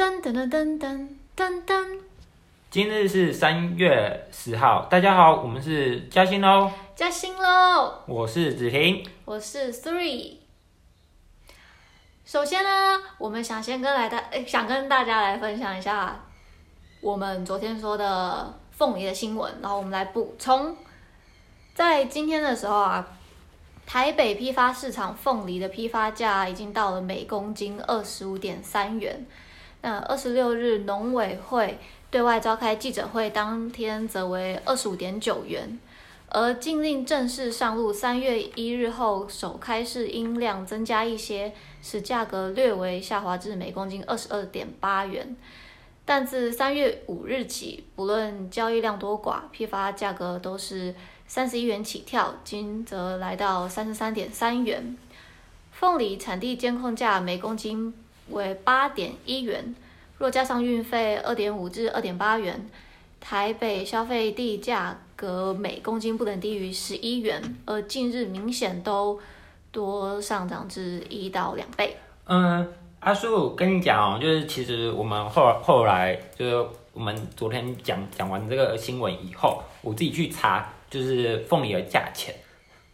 噔噔噔噔噔噔，今日是三月十号，大家好，我们是嘉兴喽，加薪喽！我是子婷。我是 Three。首先呢，我们想先跟来大，诶想跟大家来分享一下我们昨天说的凤梨的新闻，然后我们来补充。在今天的时候啊，台北批发市场凤梨的批发价已经到了每公斤二十五点三元。那二十六日农委会对外召开记者会，当天则为二十五点九元。而禁令正式上路，三月一日后首开市音量增加一些，使价格略微下滑至每公斤二十二点八元。但自三月五日起，不论交易量多寡，批发价格都是三十一元起跳，今则来到三十三点三元。凤梨产地监控价每公斤为八点一元，若加上运费二点五至二点八元，台北消费地价格每公斤不能低于十一元，而近日明显都多上涨至一到两倍。嗯，阿叔跟你讲哦，就是其实我们后后来就是我们昨天讲讲完这个新闻以后，我自己去查，就是凤梨的价钱。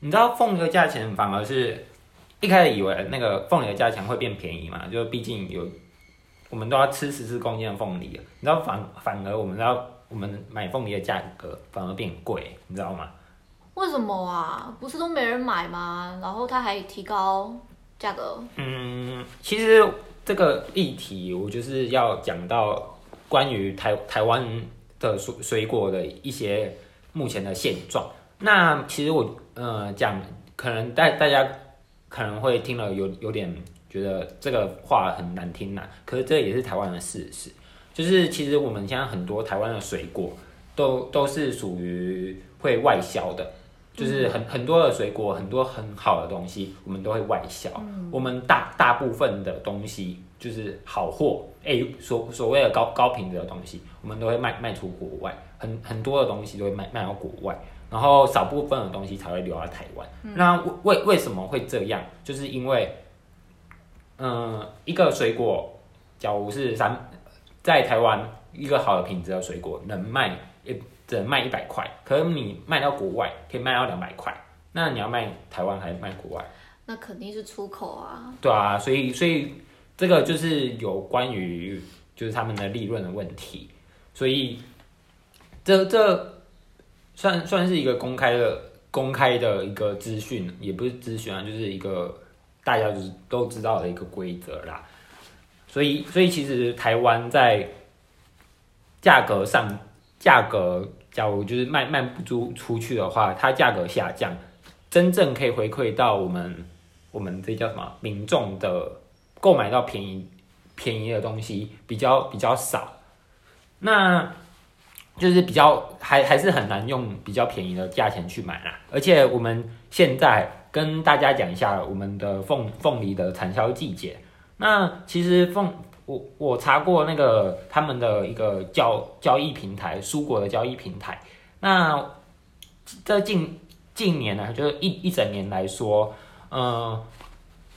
你知道凤梨的价钱反而是一开始以为那个凤梨的价钱会变便宜嘛，就毕竟有我们都要吃十四公斤的凤梨了，你知道反反而我们要我们买凤梨的价格反而变贵，你知道吗？为什么啊？不是都没人买吗？然后他还提高价格。嗯，其实这个议题我就是要讲到关于台台湾的水水果的一些目前的现状。那其实我呃讲，可能大大家可能会听了有有点觉得这个话很难听呐、可是这也是台湾的事实。就是其实我们现在很多台湾的水果都都是属于会外销的，就是很很多的水果，很多很好的东西，我们都会外销。我们大大部分的东西就是好货，哎、所所谓的高高品质的东西，我们都会卖卖出国外，很很多的东西都会卖卖到国外，然后少部分的东西才会留在台湾。那为为为什么会这样？就是因为，嗯、一个水果，假如是三在台湾一个好的品质的水果，能卖也只能卖一百块，可是你卖到国外可以卖到两百块，那你要卖台湾还是卖国外？那肯定是出口啊。对啊，所以所以这个就是有关于就是他们的利润的问题，所以这这算算是一个公开的公开的一个资讯，也不是资讯啊，就是一个大家就是都知道的一个规则啦。所以所以其实台湾在价格上价格，假如就是卖卖不出出去的话，它价格下降，真正可以回馈到我们我们这叫什么民众的购买到便宜便宜的东西比较比较少，那就是比较还还是很难用比较便宜的价钱去买啦。而且我们现在跟大家讲一下我们的凤凤梨的产销季节。那其实凤我我查过那个他们的一个交交易平台，蔬果的交易平台。那这近近年呢，就是一一整年来说，呃，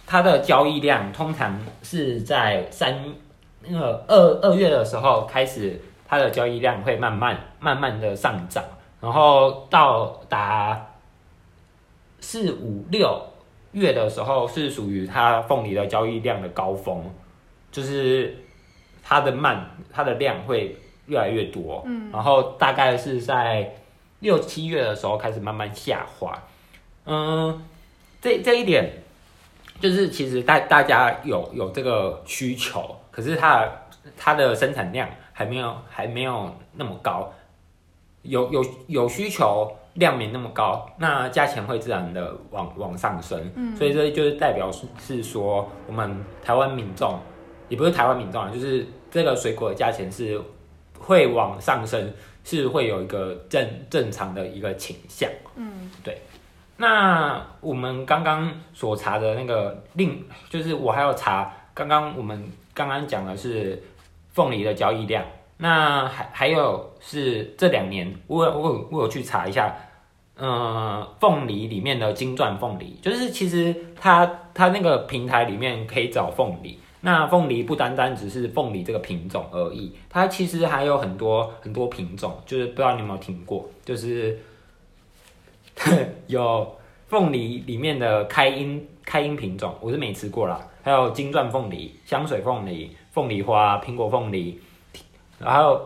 它的交易量通常是在三那个二二月的时候开始，它的交易量会慢慢慢慢的上涨，然后到达四五六月的时候是属于它凤梨的交易量的高峰，就是它的慢它的量会越来越多，嗯，然后大概是在六七月的时候开始慢慢下滑，嗯，这这一点就是其实大大家有有这个需求，可是它它的生产量还没有还没有那么高，有有有需求量没那么高，那价钱会自然的往往上升，嗯，所以这就是代表是是说我们台湾民众也不是台湾民众啊，就是这个水果的价钱是会往上升，是会有一个正正常的一个倾向。嗯，对那我们刚刚所查的那个另，就是我还要查，刚刚我们刚刚讲的是凤梨的交易量，那还还有是这两年，我我我有去查一下，嗯，凤梨里面的金钻凤梨，就是其实它它那个平台里面可以找凤梨，那凤梨不单单只是凤梨这个品种而已，它其实还有很多很多品种，就是不知道你有没有听过，就是 有凤梨里面的开音开音品种，我是没吃过啦，还有金钻凤梨、香水凤梨、凤梨花、苹果凤梨，然后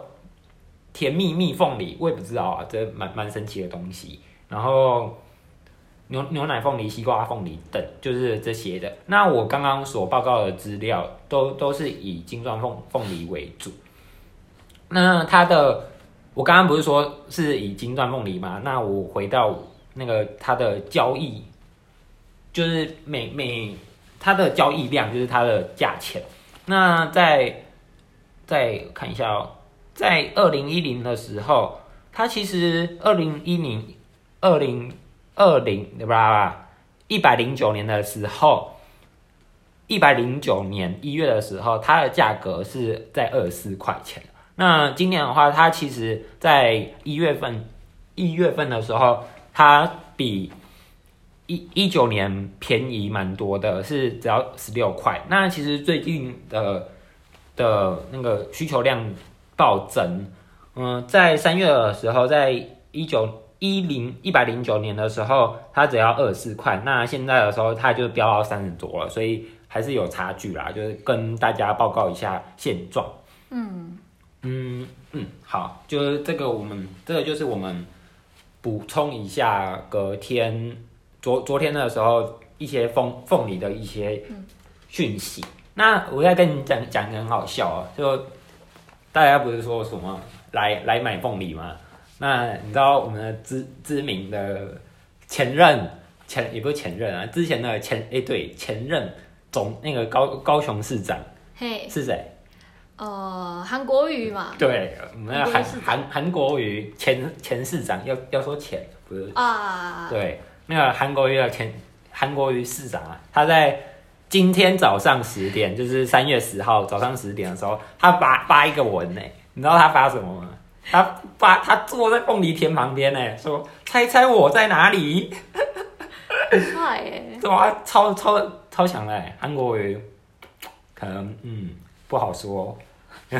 甜蜜蜜凤梨，我也不知道啊，这蛮蛮神奇的东西。然后牛牛奶凤梨、西瓜凤梨等，就是这些的。那我刚刚所报告的资料，都都是以金钻凤凤梨为主。那它的，我刚刚不是说是以金钻凤梨吗？那我回到那个它的交易，就是每每它的交易量就是它的价钱。那在再看一下哦，在二零一零的时候，它其实二零一零二零二零对吧？一百零九年的时候，一百零九年一月的时候，它的价格是在二十四块钱。那今年的话，它其实在一月份一月份的时候，它比一一九年便宜蛮多的，是只要十六块。那其实最近的的那个需求量暴增，嗯，在三月的时候，在一九一零一百零九年的时候，它只要二十四块，那现在的时候它就飙到三十多了，所以还是有差距啦，就是跟大家报告一下现状。嗯，嗯嗯，好，就是这个我们这个就是我们补充一下隔天昨昨天的时候一些凤凤梨的一些讯息。那我再跟你讲讲一个很好笑啊，就大家不是说什么来来买凤梨吗？那你知道我们的知知名的前任前也不是前任啊，之前的前哎、对前任总那个高高雄市长嘿，是谁？呃，韩国瑜嘛，对，我们的韩韩韩国瑜前前市长要要说前不是？啊，对，那个韩国瑜的前韩国瑜市长啊，他在今天早上十点，就是三月十号早上十点的时候，他发发一个文呢，你知道他发什么吗？他发他坐在凤梨田旁边呢，说猜猜我在哪里？很帅耶，对啊，超超超强的欸韩国瑜，可能嗯不好说。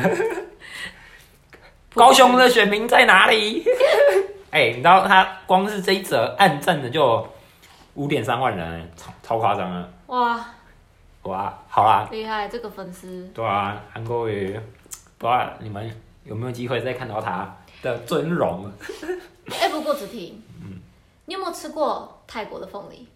高雄的选民在哪里？哎、你知道他光是这一则暗赞的就五点三万人欸，超超夸张啊！哇，哇，好啦，厉害，这个粉丝，对啊，韩国瑜，不知道你们有没有机会再看到他的尊容？哎，不过子婷，嗯你有没有吃过泰国的凤梨？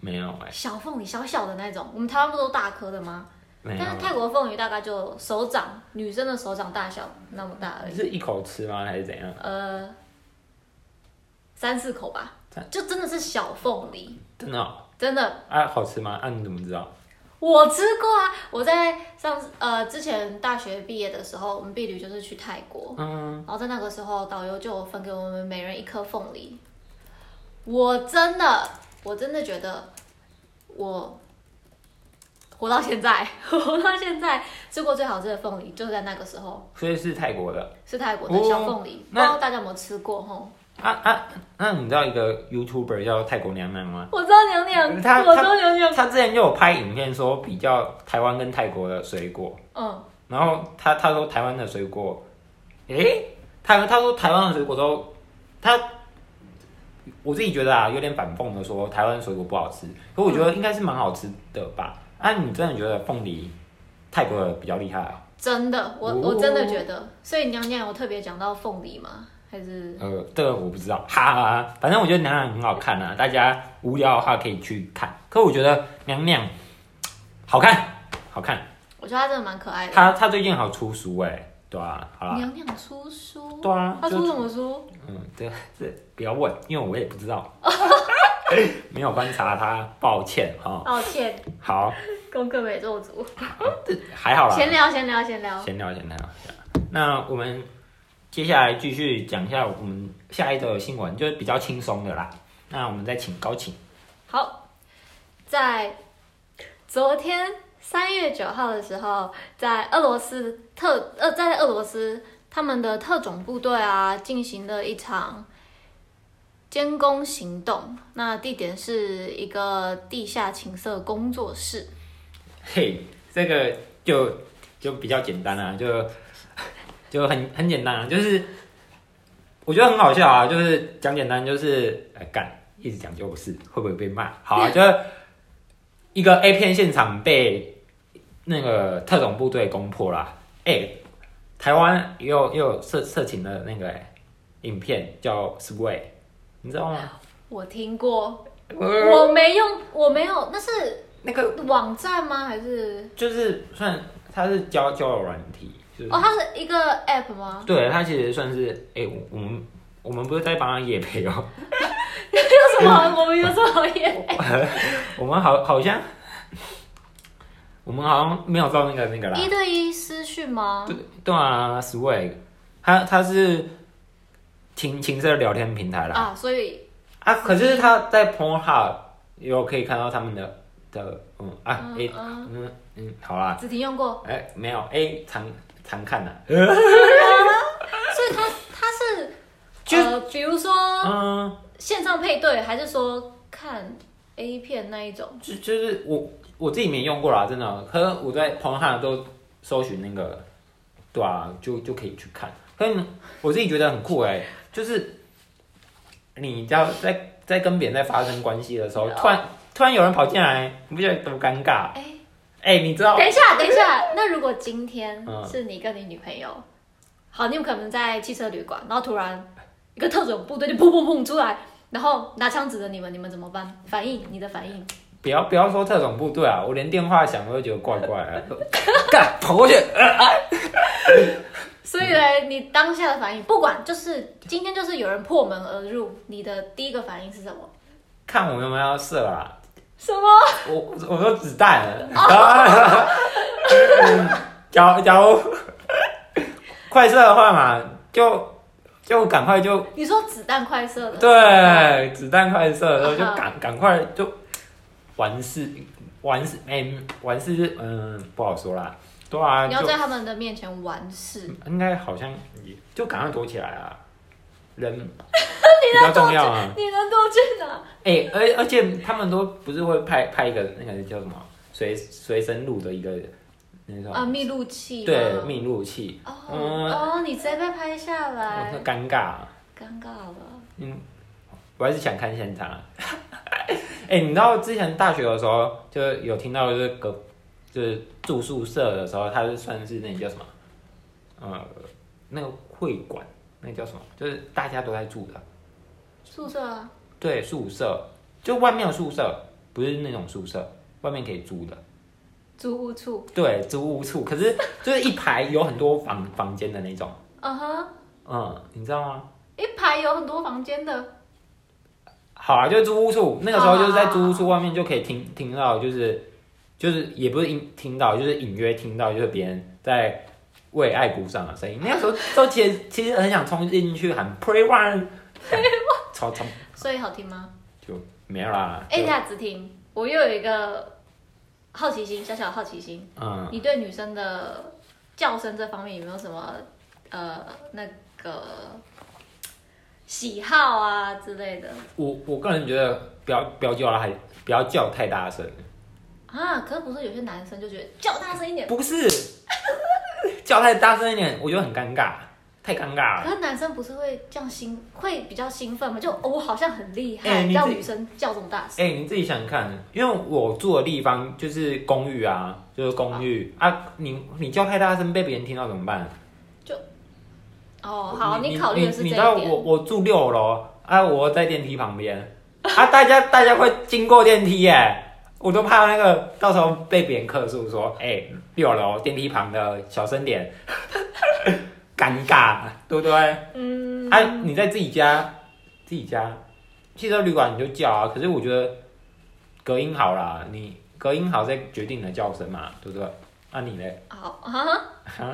没有哎、小凤梨，小小的那种，我们台湾不都大颗的吗？但是泰国凤梨大概就手掌，女生的手掌大小那么大而已，是一口吃吗？还是怎样？呃，三四口吧，就真的是小凤梨，真的、哦、真的啊，好吃吗？啊，你怎么知道？我吃过啊！我在上呃之前大学毕业的时候，我们毕旅就是去泰国，嗯，然后在那个时候导游就分给我们每人一颗凤梨。我真的，我真的觉得我活到现在，活到现在吃过最好吃的凤梨，就是在那个时候，所以是泰国的。是泰国的小凤梨，不知道大家有没有吃过吼？啊啊，那你知道一个 YouTuber 叫泰国娘娘吗？我知道娘娘，他我知道娘娘，她之前就有拍影片说比较台湾跟泰国的水果，嗯，然后她她说台湾的水果，诶，她她说台湾的水果都她，我自己觉得啊有点反讽的说台湾水果不好吃，可我觉得应该是蛮好吃的吧？啊，你真的觉得凤梨泰国的比较厉害啊？真的，我哦我真的觉得，所以娘娘有特别讲到凤梨吗？还是呃，这个我不知道，哈哈哈。反正我觉得娘娘很好看啊，大家无聊的话可以去看。可我觉得娘娘好看，好看。我觉得她真的蛮可爱的。她她最近好出书哎、对啊，好啦，娘娘出书，对啊，就她出什么书？嗯，这这不要问，因为我也不知道，没有观察她，抱歉哈、抱歉，好，功课没做足。还好啦。闲聊，闲聊，闲聊。闲聊闲聊。那我们接下来继续讲一下我们下一则新闻，就是比较轻松的啦。那我们再请高请。好，在昨天三月九号的时候，在俄罗斯特呃，在俄罗斯他们的特种部队啊，进行了一场监工行动。那地点是一个地下情色工作室。嘿，这个就就比较简单啊，就就很很简单啊，就是我觉得很好笑啊，就是讲简单就是哎干，一直讲就不是，会不会被骂？好啊，就是一个 A 片现场被那个特种部队攻破啦，哎、台湾也有也有色色情的那个、哎影片叫 Sway，你知道吗？我听过，我我没用，我没有，那是那个网站吗？还是就是算它是交交友软体，就是、哦，它是一个 app 吗？对它其实算是哎、我我们我们不是在帮他夜配哦，有什么？我们有什么好演？我们好好像我们好像没有到那个那个啦，一对一私讯吗？对对啊，Swag，它它是情情色聊天平台啦啊，所以啊，可是他在 Pornhub 有可以看到他们的的嗯啊嗯 A 嗯嗯嗯好啦，子婷用过，哎、没有 A 常常看的、所以他他是就呃，比如说嗯，线上配对，还是说看 A 片那一种？就就是我我自己没用过啦，真的。可是我在 Pornhub 都搜寻那个，对啊，就就可以去看。可是我自己觉得很酷哎、就是你要在在跟别人在发生关系的时候，突然突然有人跑进来，你不觉得多尴尬？哎、哎、你知道等一下，等一下，那如果今天嗯是你跟你女朋友，好，你们可能在汽车旅馆，然后突然一个特种部队就砰砰砰出来，然后拿枪指着你们，你们怎么办？反应，你的反应？不要不要说特种部队啊，我连电话响我都觉得怪怪的，干跑过去，所以呢，你当下的反应，不管就是今天就是有人破门而入，你的第一个反应是什么？看我有没有要射啊？什么？我我说子弹，嗯假如假如快射的话嘛，就就赶快就你说子弹快射的？对子弹快射然后就赶赶快就完事完事哎、完事嗯不好说啦，对啊你要在他们的面前完事。应该好像也就赶快躲起来啊，人 比较重要啊。你能多去哪？哎、而而且他们都不是会拍拍一个那个叫什么随随身录的一个那种、啊，密录器。对密录器，哦、嗯哦，你直接被拍下来很，尴尬、啊。尴尬了。嗯，我还是想看现场、啊。哎、你知道之前大学的时候就有听到，就是隔就是住宿舍的时候，它是算是那个叫什么？呃，那个会馆，那个叫什么？就是大家都在住的。宿舍啊，对，宿舍就外面有宿舍，不是那种宿舍，外面可以租的。租屋处。对，租屋处，可是就是一排有很多房房间的那种。嗯哼，嗯，你知道吗？一排有很多房间的。好啊，就是租屋处，那个时候就是在租屋处外面就可以听听到，就是就是也不是听听到，就是隐约听到，就是别人在为爱鼓掌的声音。那个时候都其实其实很想冲进去喊 Play One，超超所以好听吗？就没有啦。哎、一下子婷，我又有一个好奇心，小小的好奇心，嗯，你对女生的叫声这方面有没有什么呃那个喜好啊之类的我我个人觉得不要不要叫他，不要叫太大声。啊？可是不是有些男生就觉得叫大声一点，不是叫太大声一点，我觉得很尴尬，太尴尬了。可是男生不是会这样兴，会比较兴奋吗？就、哦我好像很厉害，让女生叫这么大声。哎、你自己想想看，因为我住的地方就是公寓啊，就是公寓啊，你你叫太大声被别人听到怎么办？哦，好，你考虑的是这一你知道我。我住六楼啊，我在电梯旁边啊，大家大家会经过电梯耶，我都怕那个到时候被别人客诉说，哎、六楼电梯旁的小声点，尴尬，对不对？嗯，啊，你在自己家，自己家汽车旅馆你就叫啊，可是我觉得隔音好啦，你隔音好再决定你的叫声嘛，对不对？啊你嘞？好啊，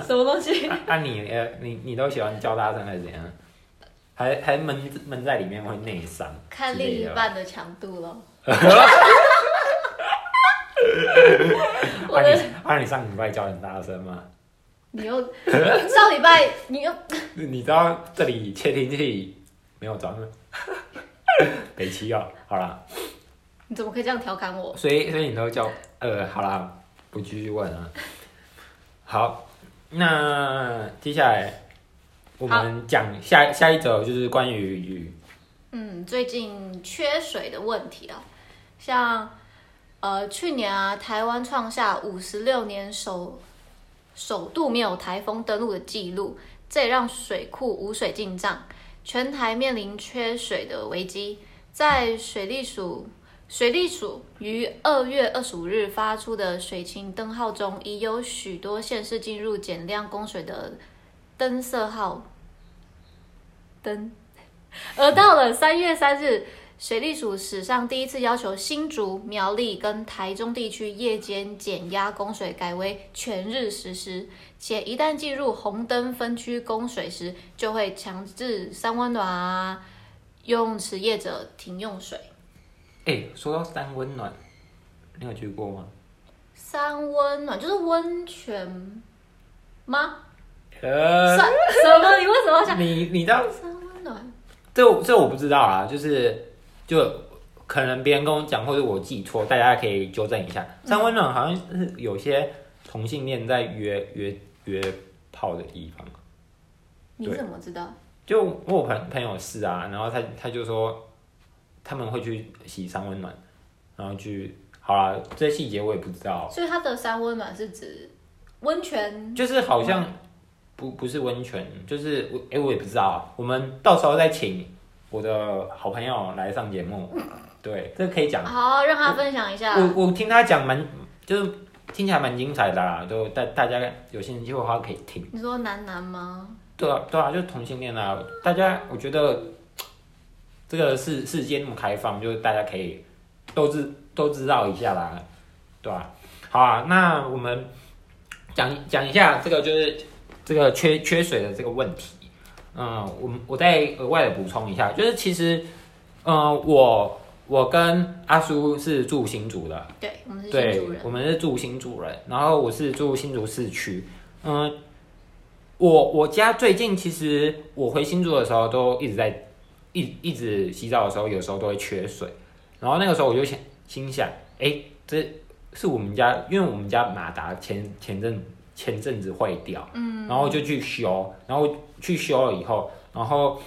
什么东西？啊啊你呃你你都喜欢叫大声还是怎样？还还闷闷在里面会内伤？看另一半的强度咯。我啊的你啊你上礼拜叫很大声吗？你又上礼拜你又 你知道这里窃听器没有装吗？北七哦，好啦，你怎么可以这样调侃我？所以所以你都叫呃好啦，不继续问啊。好，那接下来我们讲下下一则就是关于嗯，最近缺水的问题啊，像呃去年啊，台湾创下五十六年首首度没有台风登陆的记录，这也让水库无水进账，全台面临缺水的危机。在水利署水利署于二月二十五日发出的水情灯号中，已有许多县市进入减量供水的灯色号灯。而到了三月三日，水利署史上第一次要求新竹、苗栗跟台中地区夜间减压供水改为全日实施，且一旦进入红灯分区供水时，就会强制三温暖啊、游泳池业者停用水。哎、说到三温暖，你有去过吗？三温暖就是温泉吗？呃，什么？你为什么要想你你知道三温暖？这这我不知道啊，就是就可能别人跟我讲，或者我记错，大家可以纠正一下。三温暖好像是有些同性恋在约约约炮的地方。你对怎么知道？就我有朋朋友是啊，然后他他就说他们会去洗三温暖，然后去好啦，这些细节我也不知道，所以它的三温暖是指温泉就是好像不不是温泉，就是我哎、我也不知道啊，我们到时候再请我的好朋友来上节目，对，这个可以讲。好，让他分享一下。我我听他讲蛮就是听起来蛮精彩的啦，就大大家有兴趣的话可以听。你说男男吗？对啊，对啊，就是同性恋啊，大家我觉得这个世世界那么开放，就是大家可以都知都知道一下啦，对吧、好啊，那我们讲讲一下这个就是这个缺缺水的这个问题。嗯，我们我再额外的补充一下，就是其实，呃，我我跟阿叔是住新竹的，对，我们是新竹，人。我们是住新竹人，然后我是住新竹市区。嗯，我我家最近其实我回新竹的时候都一直在一一直洗澡的时候，有时候都会缺水。然后那个时候我就想心想，哎、这是我们家，因为我们家马达前前阵前阵子坏掉，嗯，然后就去修，然后去修了以后，然后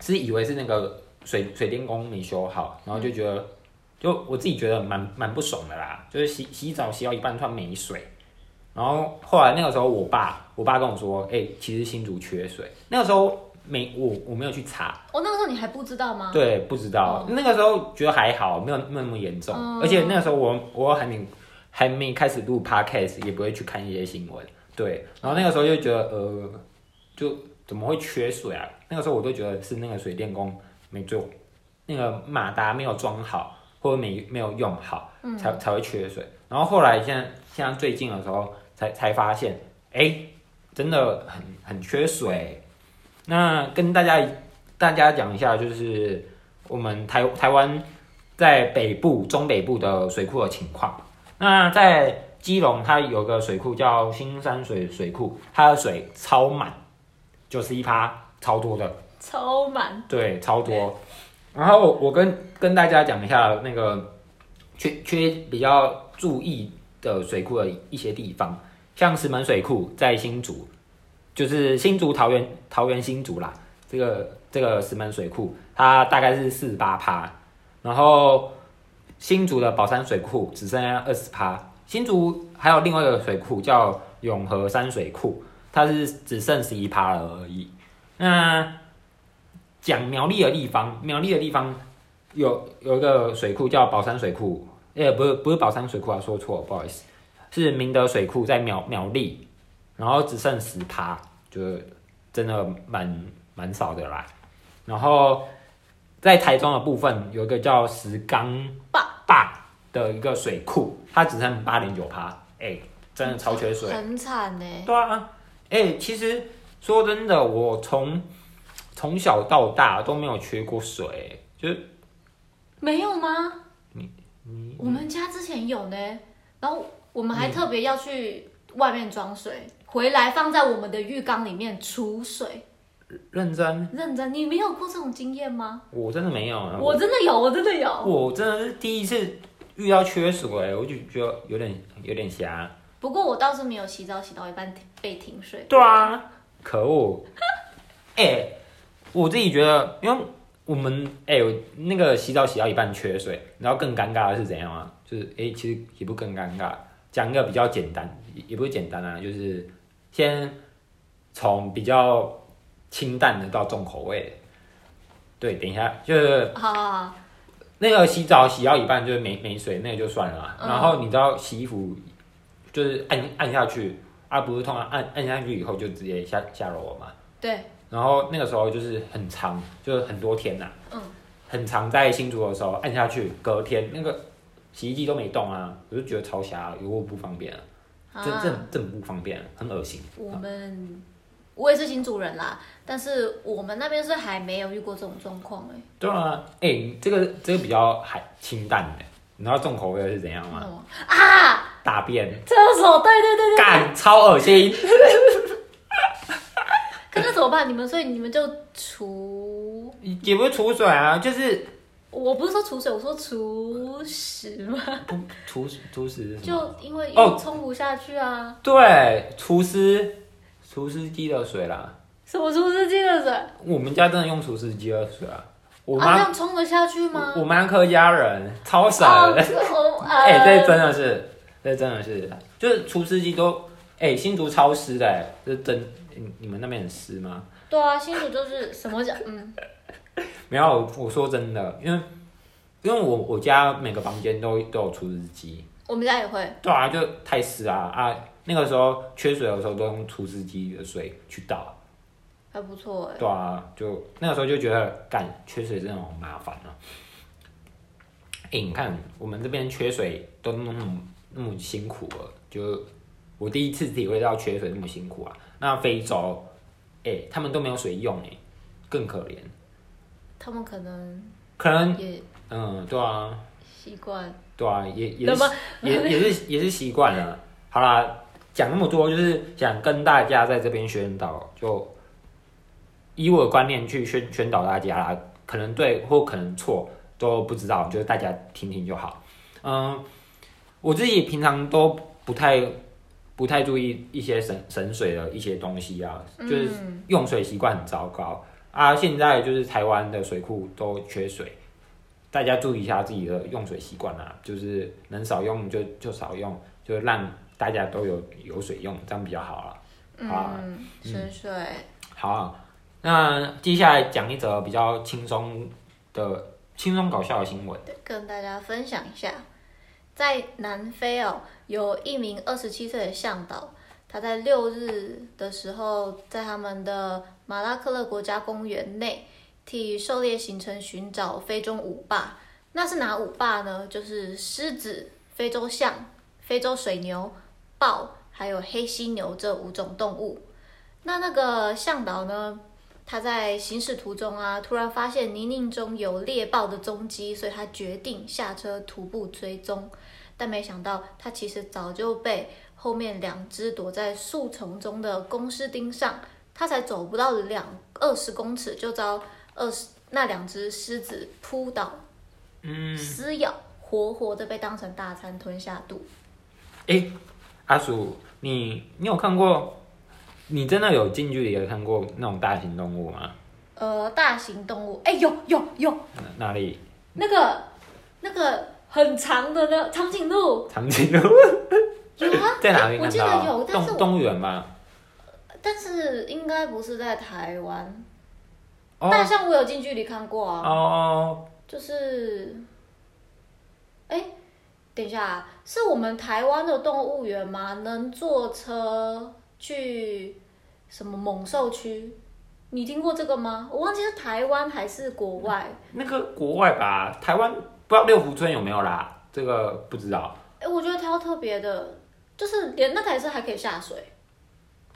是以为是那个水水电工没修好，然后就觉得。就我自己觉得蛮蛮不爽的啦，就是洗洗澡洗到一半突然没水，然后后来那个时候我爸我爸跟我说，哎、其实新竹缺水，那个时候没我我没有去查，哦，那个时候你还不知道吗？对，不知道、那个时候觉得还好，没有没有那么严重，嗯而且那个时候我我还没还没开始录 podcast，也不会去看一些新闻，对，然后那个时候就觉得呃，就怎么会缺水啊？那个时候我都觉得是那个水电工没做，那个马达没有装好，或者没没有用好，才才会缺水。然后后来现在现在最近的时候才才发现，哎、真的很很缺水。那跟大家大家讲一下，就是我们台台湾在北部、中北部的水库的情况。那在基隆，它有个水库叫新山水水库，它的水超满，九十一趴，超多的。超满。对，超多。然后我跟跟大家讲一下那个缺缺比较注意的水库的一些地方，像石门水库在新竹，就是新竹桃园桃园新竹啦，这个这个石门水库它大概是四十八趴，然后新竹的宝山水库只剩下二十趴，新竹还有另外一个水库叫永和山水库，它是只剩十一趴了而已。那讲苗栗的地方，苗栗的地方有有一个水库叫宝山水库，呃，不是不是宝山水库啊，说错，不好意思，是明德水库在苗苗栗，然后只剩十趴，就真的蛮蛮少的啦。然后在台中的部分有一个叫石冈坝坝的一个水库，它只剩八点九趴，哎，真的超缺水。很惨呢。对啊，哎、其实说真的，我从从小到大都没有缺过水，就是没有吗？你我们家之前有呢，然后我们还特别要去外面装水，回来放在我们的浴缸里面储水。认真，认真，你没有过这种经验吗？我真的没有，我真的有，我真的有。我真的是第一次遇到缺水，我就觉得有点有点瞎。不过我倒是没有洗澡洗到一半停被停水。对啊，可恶！哎、我自己觉得，因为我们哎、我那个洗澡洗到一半缺水，然后更尴尬的是怎样啊？就是哎、其实也不更尴尬，讲一个比较简单，也也不是简单啊，就是先从比较清淡的到重口味。的。对，等一下，就是好好好，那个洗澡洗到一半就是没没水，那个就算了啊、嗯。然后你知道洗衣服就是按按下去，啊不是通常按按下去以后就直接下下楼了嘛。对，然后那个时候就是很长，就是很多天呐、嗯，很长在新竹的时候按下去，隔天那个洗衣机都没动啊，我就觉得超瞎，有够不方便啊，这这啊，这很不方便，很恶心。我们我也是新主人啦，但是我们那边是还没有遇过这种状况哎。对啊，哎、这个这个比较还清淡的，你知道重口味是怎样吗？哦啊，大便厕所，对对对对。干超恶心。可那怎么办？你们所以你们就除，也不是除水啊，就是我不是说除水，我说除屎嘛，不除除屎？就因为哦冲不下去啊。对，除湿除湿机的水啦。什么除湿机的水？我们家真的用除湿机的水啊。我啊，妈、这样冲得下去吗？我妈客家人超省哎、呃，这真的是，这真的是，就是除湿机都，哎、新竹超湿的、哎，这真，你你们那边很湿吗？对啊，新竹就是什么讲，嗯，没有，我说真的，因为因为我我家每个房间都都有除湿机，我们家也会，对啊，就太湿啊啊！那个时候缺水的时候都用除湿机的水去倒，还不错哎。对啊，就那个时候就觉得干缺水真的好麻烦啊。哎、你看我们这边缺水都那么那么辛苦了，就我第一次体会到缺水那么辛苦啊。那非洲，哎、他们都没有水用哎、更可怜。他们可能可能也嗯，对啊，习惯，对啊，也也也也是也是习惯了。好啦，讲那么多就是想跟大家在这边宣导，就以我的观念去宣宣导大家啦，可能对或可能错都不知道，就是大家听听就好。嗯，我自己平常都不太不太注意一些省省水的一些东西啊，就是嗯用水习惯很糟糕啊。现在就是台湾的水库都缺水，大家注意一下自己的用水习惯啊，就是能少用就就少用，就让大家都有有水用，这样比较好了。好啊嗯，省水，好啊、那接下来讲一则比较轻松的、轻松搞笑的新闻。跟大家分享一下，在南非哦，有一名二十七岁的向导，他在六日的时候，在他们的马拉克勒国家公园内替狩猎行程寻找非洲五霸。那是哪五霸呢？就是狮子、非洲象、非洲水牛、豹，还有黑犀牛这五种动物。那那个向导呢？他在行驶途中啊，突然发现泥泞中有猎豹的踪迹，所以他决定下车徒步追踪。但没想到，他其实早就被后面两只躲在树丛中的公狮盯上，他才走不到两二十公尺，就遭二十那两只狮子扑倒，嗯，撕咬，活活的被当成大餐吞下肚。哎、阿鼠，你你有看过？你真的有近距离的看过那种大型动物吗？呃，大型动物，哎，有有有，哪哪里？那个那个很长的那长颈鹿，长颈鹿有啊，在哪里我记？得有，但是我动动物园吧？但是应该不是在台湾。哦大象我有近距离看过啊，哦，就是，哎，等一下啊，是我们台湾的动物园吗？能坐车去什么猛兽区？你听过这个吗？我忘记是台湾还是国外。那个国外吧，台湾不知道六福村有没有啦？这个不知道。哎，我觉得它特别的，就是连那台车还可以下水，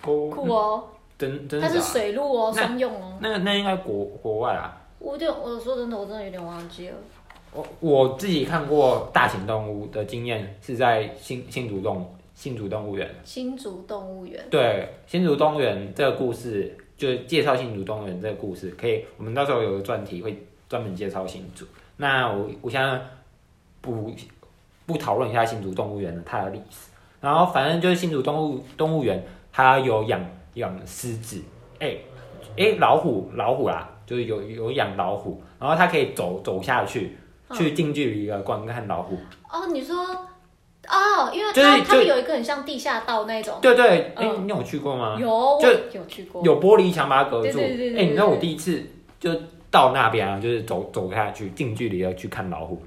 哦，酷哦！真真？它是水路哦，商用哦。那那应该国国外啊。我有点，我说真的，我真的有点忘记了。我我自己看过大型动物的经验是在新新竹动新竹动物园。新竹动物园，对，新竹动物园这个故事，就是介绍新竹动物园这个故事，可以，我们到时候有个专题会专门介绍新竹。那我我现在不不讨论一下新竹动物园的它的历史，然后反正就是新竹动物动物园，它有养养狮子，哎、哎、老虎老虎啦，就是有有养老虎，然后它可以走走下去，嗯去近距离的观看老虎。哦，你说哦，因为就是它他们就有一个很像地下道那种，对对，哎、嗯你有去过吗？有我就有去过，有玻璃墙把它隔住。对对对对哎、你知道我第一次就到那边啊，就是走走下去，近距离的去看老虎，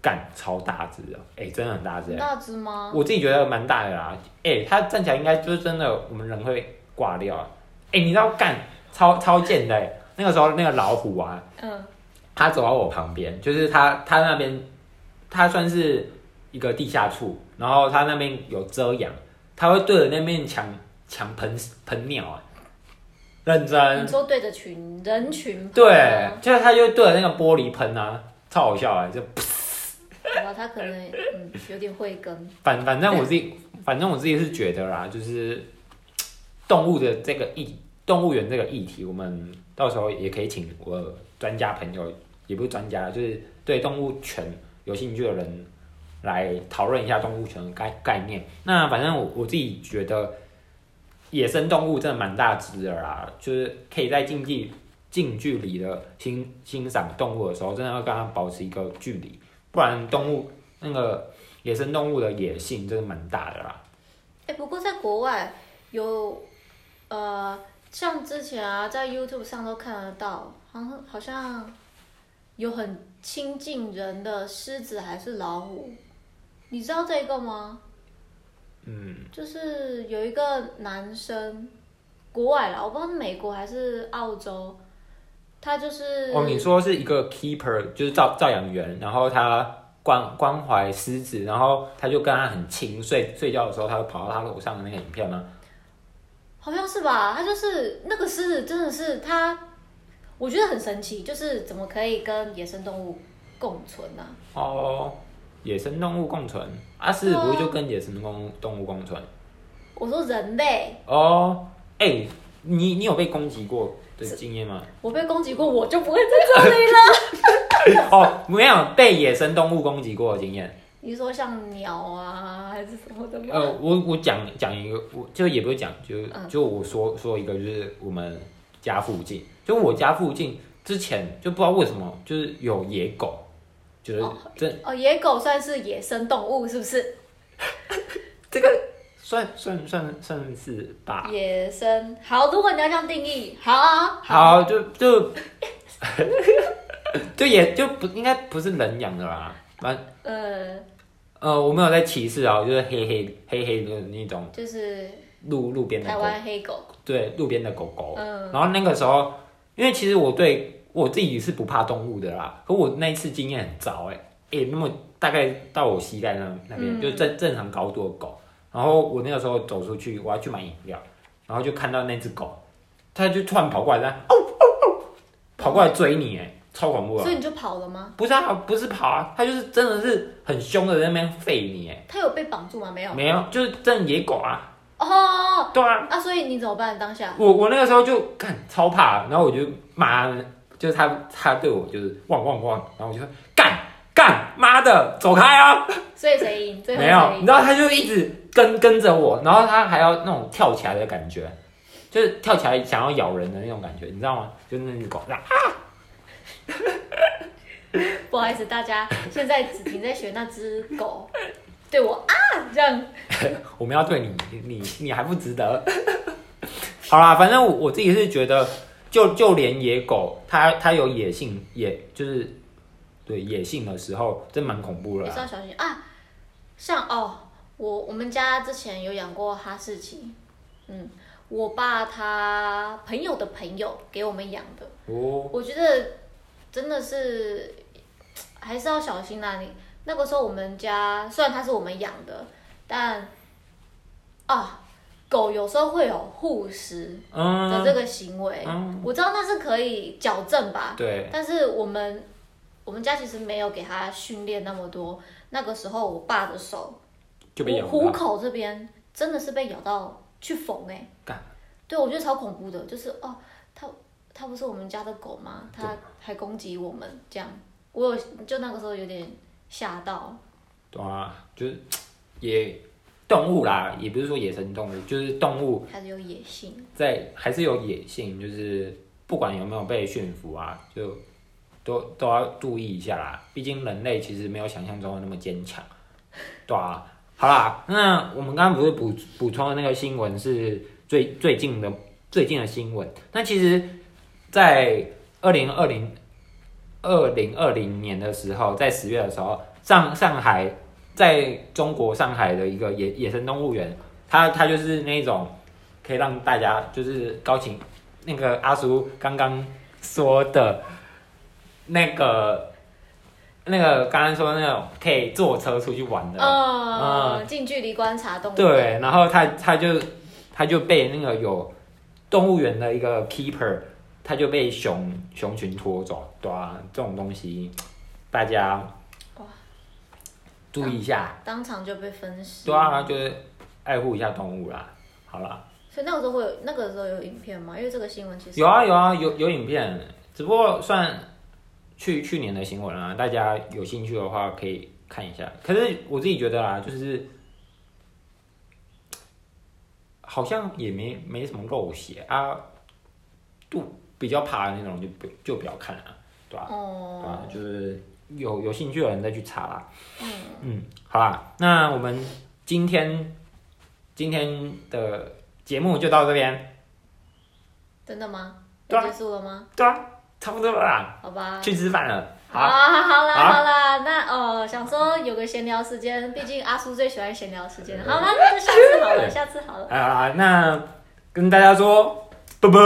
干超大只的，哎、真的很大只、很大只吗？我自己觉得蛮大的啦，哎、它站起来应该就是真的，我们人会挂掉啊。哎、你知道干超超贱的、欸，那个时候那个老虎啊，嗯，它走到我旁边，就是他他那边，他算是一个地下处，然后他那边有遮阳，他会对着那面墙墙喷喷尿啊，认真。你，说对着群人群喷对，就是他就对着那个玻璃喷啊，超好笑啊，就好吧，他可能嗯有点慧根，反反正我自己，反正我自己是觉得啦，就是动物的这个议，动物园这个议题，我们到时候也可以请我专家朋友，也不是专家，就是对动物权有兴趣的人来讨论一下动物权的概概念。那反正我我自己觉得，野生动物真的蛮大只的啦，就是可以在近距近距离的欣欣赏动物的时候，真的要跟它保持一个距离，不然动物那个野生动物的野性真的蛮大的啦。哎、不过在国外有呃，像之前啊，在 YouTube 上都看得到，好像好像有很亲近人的狮子还是老虎，你知道这个吗？嗯，就是有一个男生，国外啦，我不知道是美国还是澳洲，他就是哦，你说是一个 keeper，就是照照养员，然后他关关怀狮子，然后他就跟他很亲，睡睡觉的时候他就跑到他楼上的那个影片吗？好像是吧？他就是那个狮子，真的是他，我觉得很神奇，就是怎么可以跟野生动物共存呢、哦，野生动物共存，啊，四不是就跟野生动物动物共存？我说人类，哦，哎、你你有被攻击过的经验吗？我被攻击过，我就不会在这里了。哦，没有被野生动物攻击过的经验。你说像鸟啊，还是什么的吗？呃，我我讲讲一个，我就也不是讲，就嗯就我说说一个，就是我们家附近，就我家附近之前就不知道为什么，就是有野狗，就是哦这哦，野狗算是野生动物是不是？这个算算算算是吧。野生。好，如果你要这样定义，好啊，好，就就 就也就不应该不是人养的啦，反呃，呃我没有在歧视啊，就是黑黑黑黑的那种。就是路路边的台狗，湾黑狗，对路边的狗狗。嗯，然后那个时候，因为其实我对我自己是不怕动物的啦，可我那一次经验很糟哎、欸，哎、那么大概到我膝盖那那边，嗯就正正常高度的狗。然后我那个时候走出去，我要去买饮料，然后就看到那只狗，它就突然跑过来，它哦哦哦，跑过来追你哎、超恐怖的所。以你就跑了吗？不是啊，不是跑啊，它就是真的是很凶的在那边吠你哎、它有被绑住吗？没有。没有，就是真野狗啊，哦，对啊，啊，所以你怎么办？当下我我那个时候就看超怕，然后我就骂，就是他他对我就是汪汪汪，然后我就说干干妈的走开啊！所以谁赢？最后没有，你知道他就一直跟跟着我，然后他还要那种跳起来的感觉，就是跳起来想要咬人的那种感觉，你知道吗？就是那只狗啊，不好意思，大家现在只停在学那只狗对我啊这样。我们要对你你你还不值得。好啦，反正我我自己是觉得，就就连野狗，它它有野性，野就是对野性的时候，真蛮恐怖的啦也是。要小心啊。像哦，我我们家之前有养过哈士奇，嗯，我爸他朋友的朋友给我们养的，哦，我觉得真的是还是要小心啦、你那个时候我们家虽然它是我们养的，但啊，狗有时候会有护食的嗯，这个行为，嗯，我知道那是可以矫正吧，对，但是我们我们家其实没有给它训练那么多。那个时候我爸的手就被咬。虎口这边真的是被咬到去缝哎、干对我觉得超恐怖的，就是哦，它它不是我们家的狗吗？它还攻击我们这样，我有就那个时候有点吓到。对啊，就是也动物啦，也不是说野生动物，就是动物还是有野性。在还是有野性，就是不管有没有被驯服啊，就都都要注意一下啦。毕竟人类其实没有想象中的那么坚强，对啊。好啦，那我们刚刚不是补补充的那个新闻是最最近的最近的新闻，那其实，在二零二零二零二零年的时候，在十月的时候，上上海在中国上海的一个野野生动物园，它它就是那种可以让大家就是高情，那个阿叔刚刚说的那个那个刚刚说的那种可以坐车出去玩的，哦，近距离观察动物。对，然后他他就他就被那个有动物园的一个 keeper，他就被熊熊群拖走，对啊，这种东西大家哇注意一下，当场就被分尸。对啊，就是爱护一下动物啦。好啦，所以那个时候会有那个时候有影片吗？因为这个新闻其实有啊有啊有有影片，只不过算去去年的新闻啊，大家有兴趣的话可以看一下。可是我自己觉得啦，就是好像也没没什么漏血啊，就比较怕的那种就不就不要看了，对吧、对哦吧、，就是有有兴趣的人再去查啦。嗯，嗯，好啦，那我们今天今天的节目就到这边，真的吗？对啊要结束了吗？对啊，差不多了啦，好吧。去吃饭了。好，好，好啦，好好啦，那哦，想说有个闲聊时间，毕竟阿叔最喜欢闲聊时间。好，那那就下次好了，下次好了。啊，那跟大家说，啵啵。